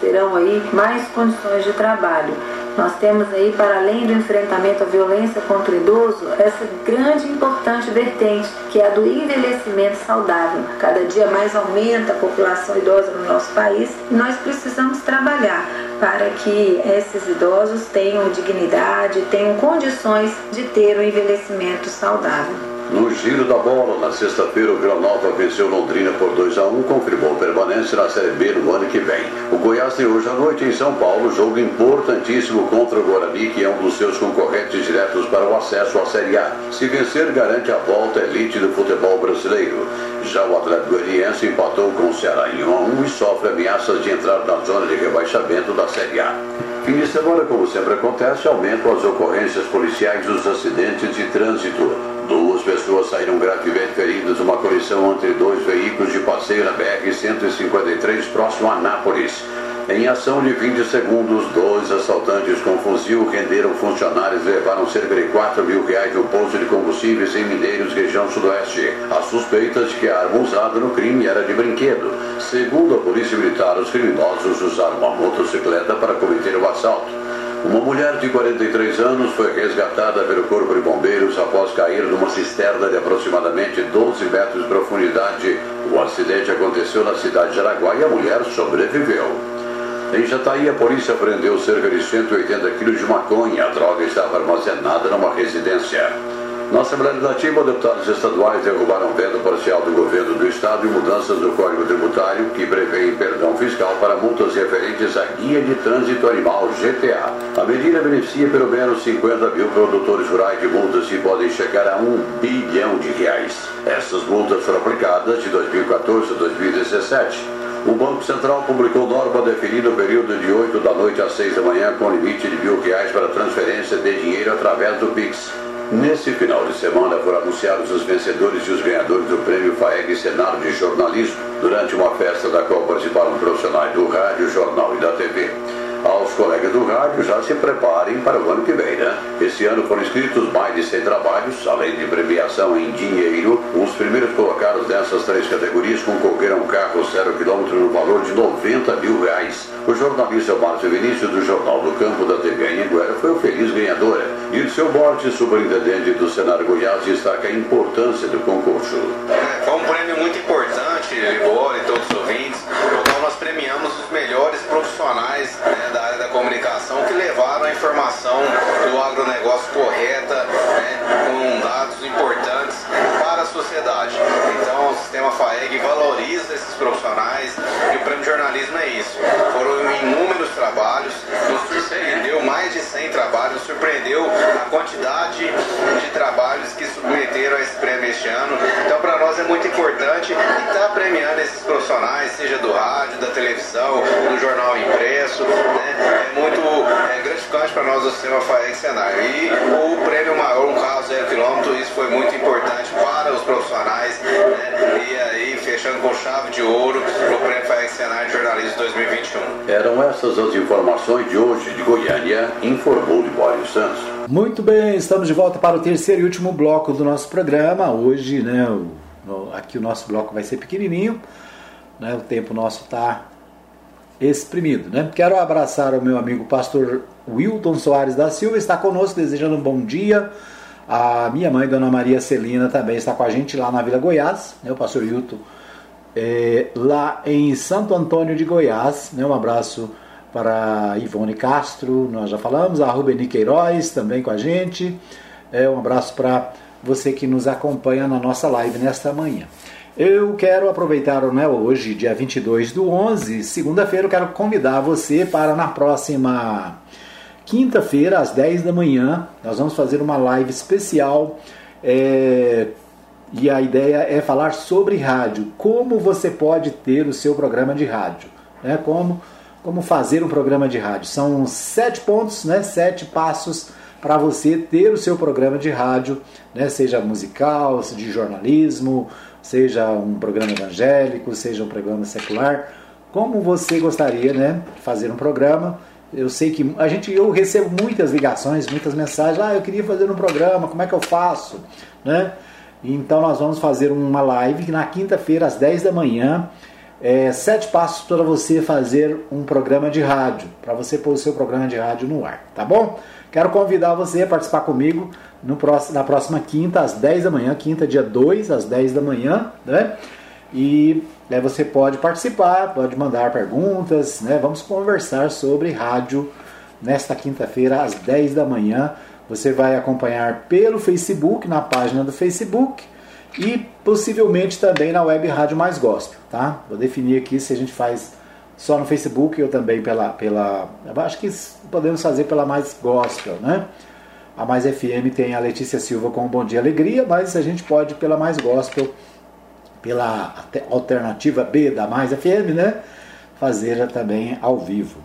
[SPEAKER 3] terão aí mais condições de trabalho nós temos aí, para além do enfrentamento à violência contra o idoso, essa grande e importante vertente, que é a do envelhecimento saudável. Cada dia mais aumenta a população idosa no nosso país e nós precisamos trabalhar para que esses idosos tenham dignidade, tenham condições de ter um envelhecimento saudável.
[SPEAKER 2] No giro da bola, na sexta-feira, o Vila Nova venceu Londrina por 2 a 1 confirmou permanência na Série B no ano que vem. O Goiás tem hoje à noite em São Paulo jogo importantíssimo contra o Guarani, que é um dos seus concorrentes diretos para o acesso à Série A. Se vencer, garante a volta elite do futebol brasileiro. Já o Atlético Goianiense empatou com o Ceará em 1 a 1 e sofre ameaças de entrar na zona de rebaixamento da Série A. Fim de semana, como sempre acontece, aumentam as ocorrências policiais dos acidentes de trânsito. Duas pessoas saíram gravemente feridas numa colisão entre dois veículos de passeio na BR-153, próximo a Nápoles. Em ação de 20 segundos, dois assaltantes com fuzil renderam funcionários e levaram cerca de 4 mil reais de um posto de combustíveis em Mineiros, região sudoeste. A suspeita de que a arma usada no crime era de brinquedo. Segundo a Polícia Militar, os criminosos usaram uma motocicleta para cometer o assalto. Uma mulher de 43 anos foi resgatada pelo Corpo de Bombeiros após cair numa cisterna de aproximadamente 12 metros de profundidade. O acidente aconteceu na cidade de Araguá e a mulher sobreviveu. Em Jataí, a polícia prendeu cerca de 180 quilos de maconha. A droga estava armazenada numa residência. Na Assembleia Legislativa, deputados estaduais derrubaram veto parcial do governo do Estado e mudanças no Código Tributário que prevêem perdão fiscal para multas referentes à Guia de Trânsito Animal GTA. A medida beneficia pelo menos 50 mil produtores rurais de multas que podem chegar a um bilhão de reais. Essas multas foram aplicadas de 2014 a 2017. O Banco Central publicou norma definindo o período de 8 da noite às 6 da manhã com limite de mil reais para transferência de dinheiro através do Pix. Nesse final de semana foram anunciados os vencedores e os ganhadores do prêmio FAEG Cenário de Jornalismo, durante uma festa da qual participaram profissionais do rádio, jornal e da TV aos colegas do rádio já se preparem para o ano que vem, né? Esse ano foram inscritos mais de 100 trabalhos, além de premiação em dinheiro. Os primeiros colocados nessas três categorias concorreram um carro zero quilômetro no valor de 90 mil reais. O jornalista Márcio Vinícius, do Jornal do Campo da TV Anhanguera, foi o feliz ganhador. E o seu Borges, superintendente do Senar Goiás, destaca a importância do concurso.
[SPEAKER 4] Foi um prêmio muito importante, Libor e todos os ouvintes, no qual nós premiamos os melhores profissionais né, comunicação que levaram a informação do agronegócio correta, né, com dados importantes para a sociedade. Então o sistema FAEG valoriza esses profissionais e o prêmio jornalismo é isso. Foram inúmeros trabalhos, nos surpreendeu mais de 100 trabalhos, surpreendeu a quantidade de trabalhos que submeteram a esse prêmio este ano. Então para nós é muito importante estar premiando esses profissionais, seja do rádio, da televisão, do jornal impresso, né? É muito é, gratificante para nós o sistema FAEG Senar. E o prêmio maior, um carro zero quilômetro, isso foi muito importante para os profissionais. Né? E aí, fechando com chave de ouro, o prêmio FAEG Senar de Jornalismo 2021.
[SPEAKER 2] Eram essas as informações de hoje de Goiânia, informou Libório Santos.
[SPEAKER 1] Muito bem, estamos de volta para o terceiro e último bloco do nosso programa. Hoje, né, o, aqui o nosso bloco vai ser pequenininho, né, o tempo nosso está exprimido. Né? Quero abraçar o meu amigo pastor Wilton Soares da Silva, está conosco, desejando um bom dia. A minha mãe, Dona Maria Celina, também está com a gente lá na Vila Goiás, né? o pastor Wilton, é, lá em Santo Antônio de Goiás. Né? Um abraço para Ivone Castro, nós já falamos, a Rubeni Queiroz também com a gente. É, um abraço para você que nos acompanha na nossa live nesta manhã. Eu quero aproveitar né, hoje, dia 22 do 11, segunda-feira, eu quero convidar você para na próxima quinta-feira, às 10 da manhã, nós vamos fazer uma live especial é, e a ideia é falar sobre rádio, como você pode ter o seu programa de rádio, né, como, como fazer um programa de rádio. São sete pontos, né, sete passos para você ter o seu programa de rádio, né, seja musical, de jornalismo, seja um programa evangélico, seja um programa secular, como você gostaria, né, de fazer um programa. Eu sei que a gente, eu recebo muitas ligações, muitas mensagens. Ah, eu queria fazer um programa, como é que eu faço, né? Então nós vamos fazer uma live na quinta-feira às 10 da manhã. É, sete passos para você fazer um programa de rádio, para você pôr o seu programa de rádio no ar, tá bom? Quero convidar você a participar comigo no próximo, na próxima quinta, às 10 da manhã, quinta, dia 2, às 10 da manhã, né? E aí você pode participar, pode mandar perguntas, né? Vamos conversar sobre rádio nesta quinta-feira, às 10 da manhã, Você vai acompanhar pelo Facebook, na página do Facebook e possivelmente também na web Rádio Mais Gospel, tá? Vou definir aqui se a gente faz só no Facebook ou também pela pela acho que podemos fazer pela Mais Gospel, né? A Mais FM tem a Letícia Silva com Bom Dia Alegria, mas a gente pode pela Mais Gospel, pela alternativa B da Mais FM, né? Fazer também ao vivo.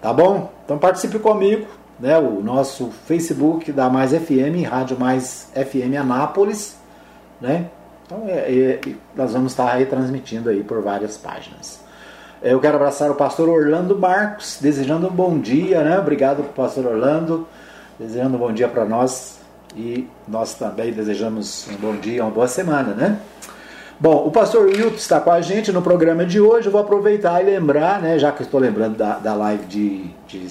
[SPEAKER 1] Tá bom? Então participe comigo, né? O nosso Facebook da Mais FM, Rádio Mais FM Anápolis né? Então é, é, nós vamos estar aí transmitindo aí por várias páginas. Eu quero abraçar o pastor Orlando Marcos, desejando um bom dia, né? Obrigado, pastor Orlando, desejando um bom dia para nós e nós também desejamos um bom dia, uma boa semana, né? Bom, o pastor Wilton está com a gente no programa de hoje. Eu vou aproveitar e lembrar, né, já que estou lembrando da, da live de, de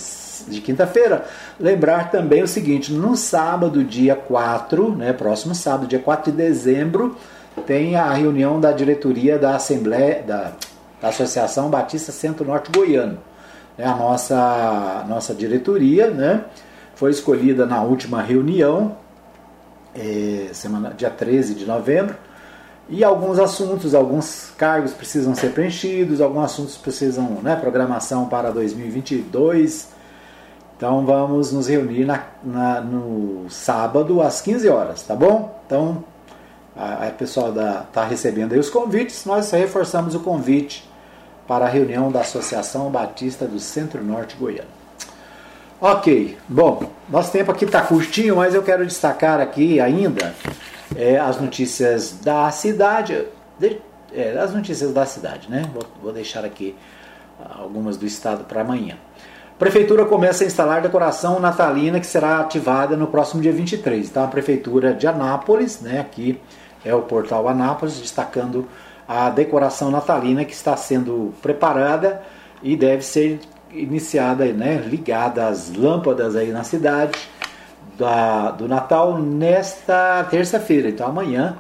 [SPEAKER 1] de quinta-feira. Lembrar também o seguinte: no sábado, dia 4, né, próximo sábado, dia 4 de dezembro, tem a reunião da diretoria da Assembleia, da, da Associação Batista Centro-Norte Goiano. É a nossa, nossa diretoria, né? Foi escolhida na última reunião, é, semana, dia 13 de novembro, e alguns assuntos, alguns cargos precisam ser preenchidos, alguns assuntos precisam, né, programação para 2022, então vamos nos reunir na, na, no sábado às 15 horas, tá bom? Então a, a pessoal está recebendo aí os convites, nós reforçamos o convite para a reunião da Associação Batista do Centro-Norte Goiano. Ok, bom, nosso tempo aqui está curtinho, mas eu quero destacar aqui ainda é, as notícias da cidade, de, é, as notícias da cidade, né? Vou, vou deixar aqui algumas do estado para amanhã. Prefeitura começa a instalar decoração natalina que será ativada no próximo dia 23. Então, a Prefeitura de Anápolis, né, aqui é o portal Anápolis, destacando a decoração natalina que está sendo preparada e deve ser iniciada, né, ligada às lâmpadas aí na cidade da, do Natal nesta terça-feira. Então, amanhã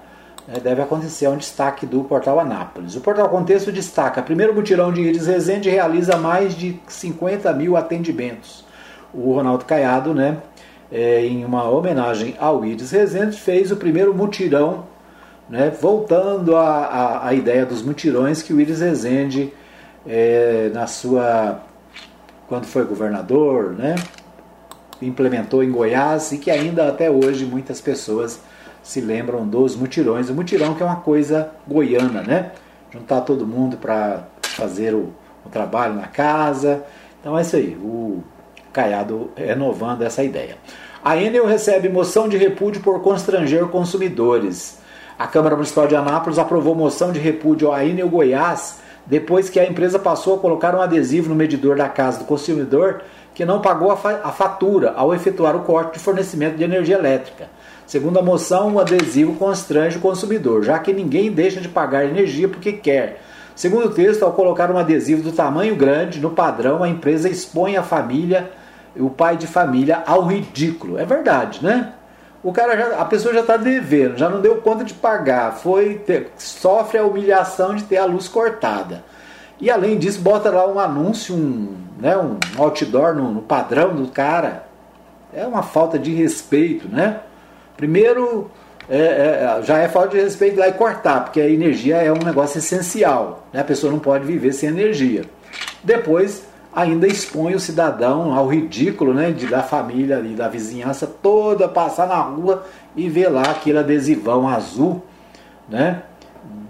[SPEAKER 1] né, deve acontecer um destaque do Portal Anápolis. O Portal Contexto destaca: primeiro mutirão de Iris Rezende realiza mais de 50 mil atendimentos. O Ronaldo Caiado, né, é, em uma homenagem ao Iris Rezende, fez o primeiro mutirão, né, voltando à ideia dos mutirões que o Iris Rezende, é, na sua. quando foi governador, né, implementou em Goiás e que ainda até hoje muitas pessoas se lembram dos mutirões. O mutirão que é uma coisa goiana, né? Juntar todo mundo para fazer o, o, trabalho na casa. Então é isso aí, o Caiado renovando essa ideia. A Enel recebe moção de repúdio por constranger consumidores. A Câmara Municipal de Anápolis aprovou moção de repúdio à Enel Goiás depois que a empresa passou a colocar um adesivo no medidor da casa do consumidor que não pagou a fatura ao efetuar o corte de fornecimento de energia elétrica. Segundo a moção, o adesivo constrange o consumidor, já que ninguém deixa de pagar energia porque quer. Segundo o texto, ao colocar um adesivo do tamanho grande no padrão, a empresa expõe a família, o pai de família, ao ridículo. É verdade, né? O cara já, a pessoa já está devendo, já não deu conta de pagar, foi ter, sofre a humilhação de ter a luz cortada. E além disso, bota lá um anúncio, um, né, um outdoor no, no padrão do cara. É uma falta de respeito, né? Primeiro, é, é, já é falta de respeito lá e cortar, porque a energia é um negócio essencial. Né? A pessoa não pode viver sem energia. Depois, ainda expõe o cidadão ao ridículo né, de, da família e da vizinhança toda passar na rua e ver lá aquele adesivão azul, né,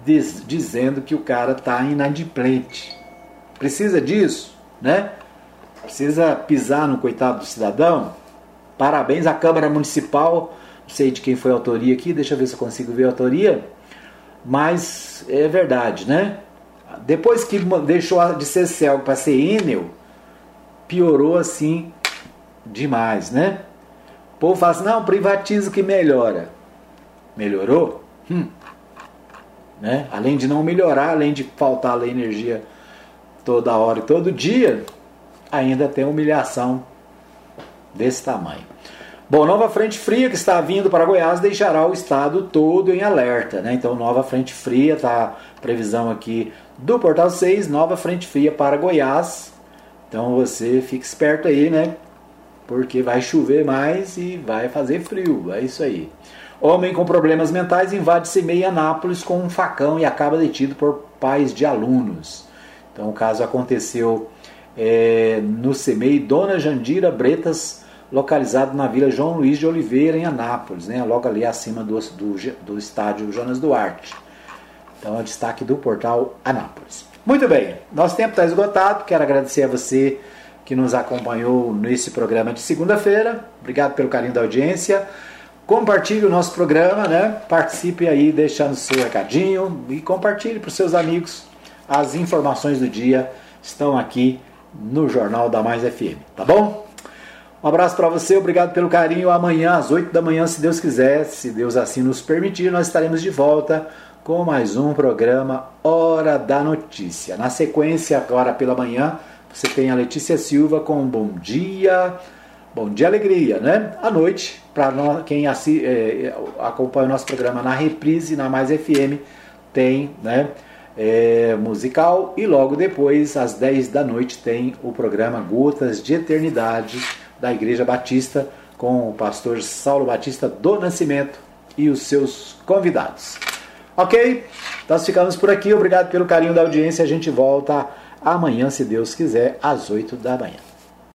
[SPEAKER 1] diz, dizendo que o cara está inadimplente. Precisa disso, né? Precisa pisar no coitado do cidadão. Parabéns à Câmara Municipal sei de quem foi a autoria aqui, deixa eu ver se eu consigo ver a autoria, mas é verdade, né? Depois que deixou de ser céu para ser Enel, piorou assim demais, né? O povo fala assim, não, privatiza que melhora. Melhorou? Hum. Né? Além de não melhorar, além de faltar a energia toda hora e todo dia, ainda tem humilhação desse tamanho. Bom, nova frente fria que está vindo para Goiás deixará o estado todo em alerta, né? Então, nova frente fria, tá previsão aqui do Portal 6, nova frente fria para Goiás. Então, você fique esperto aí, né? porque vai chover mais e vai fazer frio. É isso aí. Homem com problemas mentais invade CMEI Anápolis com um facão e acaba detido por pais de alunos. Então o caso aconteceu é, no CMEI Dona Jandira Bretas, localizado na Vila João Luiz de Oliveira, em Anápolis, né, logo ali acima do, do, do estádio Jonas Duarte. Então é o destaque do portal Anápolis. Muito bem, nosso tempo está esgotado. Quero agradecer a você que nos acompanhou nesse programa de segunda-feira. Obrigado pelo carinho da audiência. Compartilhe o nosso programa, né? Participe aí, deixando seu recadinho e compartilhe para os seus amigos. As informações do dia estão aqui no Jornal da Mais FM, tá bom? Um abraço para você, obrigado pelo carinho. Amanhã, às 8 da manhã, se Deus quiser, se Deus assim nos permitir, nós estaremos de volta com mais um programa Hora da Notícia. Na sequência, agora pela manhã, você tem a Letícia Silva com Bom Dia Bom dia, alegria, né? À noite, para quem assi, é, acompanha o nosso programa na reprise, na Mais FM, tem né, é, musical e logo depois, às 10 da noite, tem o programa Gotas de Eternidade da Igreja Batista com o pastor Saulo Batista do Nascimento e os seus convidados. Ok? Nós ficamos por aqui. Obrigado pelo carinho da audiência. A gente volta amanhã, se Deus quiser, às 8 da manhã.